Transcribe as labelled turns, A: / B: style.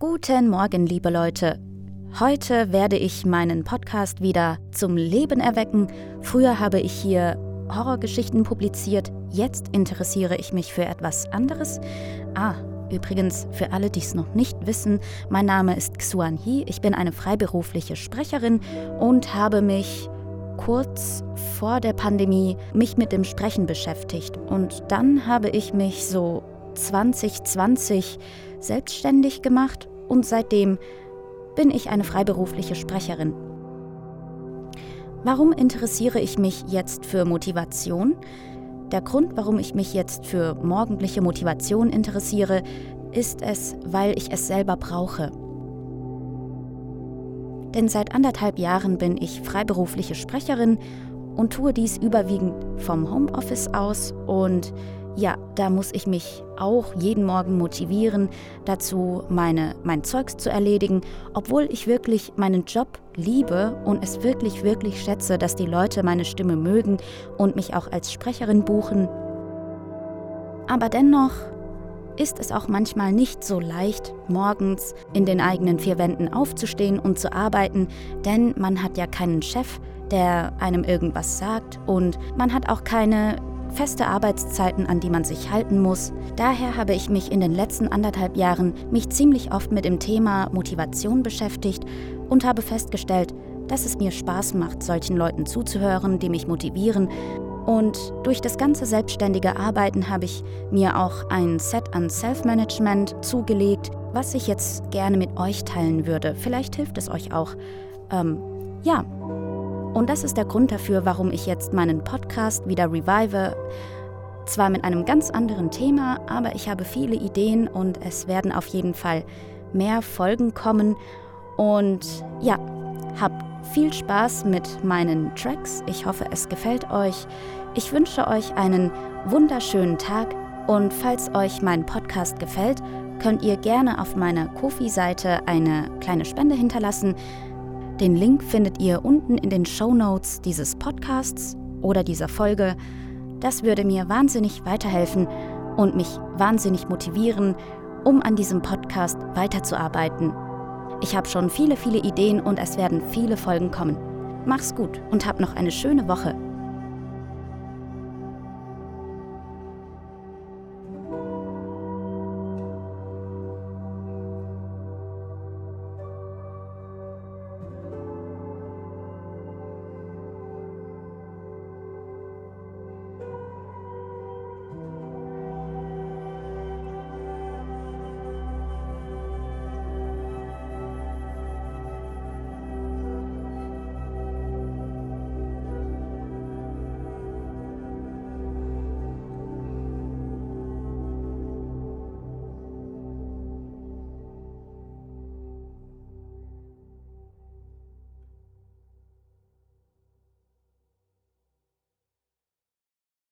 A: Guten Morgen, liebe Leute. Heute werde ich meinen Podcast wieder zum Leben erwecken. Früher habe ich hier Horrorgeschichten publiziert, jetzt interessiere ich mich für etwas anderes. Ah, übrigens, für alle, die es noch nicht wissen, mein Name ist Xuan He, ich bin eine freiberufliche Sprecherin und habe mich kurz vor der Pandemie mich mit dem Sprechen beschäftigt. Und dann habe ich mich so 2020 selbstständig gemacht und seitdem bin ich eine freiberufliche Sprecherin. Warum interessiere ich mich jetzt für Motivation? Der Grund, warum ich mich jetzt für morgendliche Motivation interessiere, ist es, weil ich es selber brauche. Denn seit anderthalb Jahren bin ich freiberufliche Sprecherin und tue dies überwiegend vom Homeoffice aus und ja, da muss ich mich auch jeden Morgen motivieren, dazu meine, mein Zeugs zu erledigen, obwohl ich wirklich meinen Job liebe und es wirklich, wirklich schätze, dass die Leute meine Stimme mögen und mich auch als Sprecherin buchen. Aber dennoch ist es auch manchmal nicht so leicht, morgens in den eigenen vier Wänden aufzustehen und zu arbeiten, denn man hat ja keinen Chef, der einem irgendwas sagt und man hat auch keine feste Arbeitszeiten, an die man sich halten muss. Daher habe ich mich in den letzten anderthalb Jahren mich ziemlich oft mit dem Thema Motivation beschäftigt und habe festgestellt, dass es mir Spaß macht, solchen Leuten zuzuhören, die mich motivieren. Und durch das ganze selbstständige Arbeiten habe ich mir auch ein Set an Self-Management zugelegt, was ich jetzt gerne mit euch teilen würde. Vielleicht hilft es euch auch. Ähm, ja, und das ist der Grund dafür, warum ich jetzt meinen Podcast wieder revive. Zwar mit einem ganz anderen Thema, aber ich habe viele Ideen und es werden auf jeden Fall mehr Folgen kommen. Und ja, habt viel Spaß mit meinen Tracks. Ich hoffe, es gefällt euch. Ich wünsche euch einen wunderschönen Tag und falls euch mein Podcast gefällt, könnt ihr gerne auf meiner Kofi-Seite eine kleine Spende hinterlassen. Den Link findet ihr unten in den Show Notes dieses Podcasts oder dieser Folge. Das würde mir wahnsinnig weiterhelfen und mich wahnsinnig motivieren, um an diesem Podcast weiterzuarbeiten. Ich habe schon viele, viele Ideen und es werden viele Folgen kommen. Mach's gut und hab noch eine schöne Woche.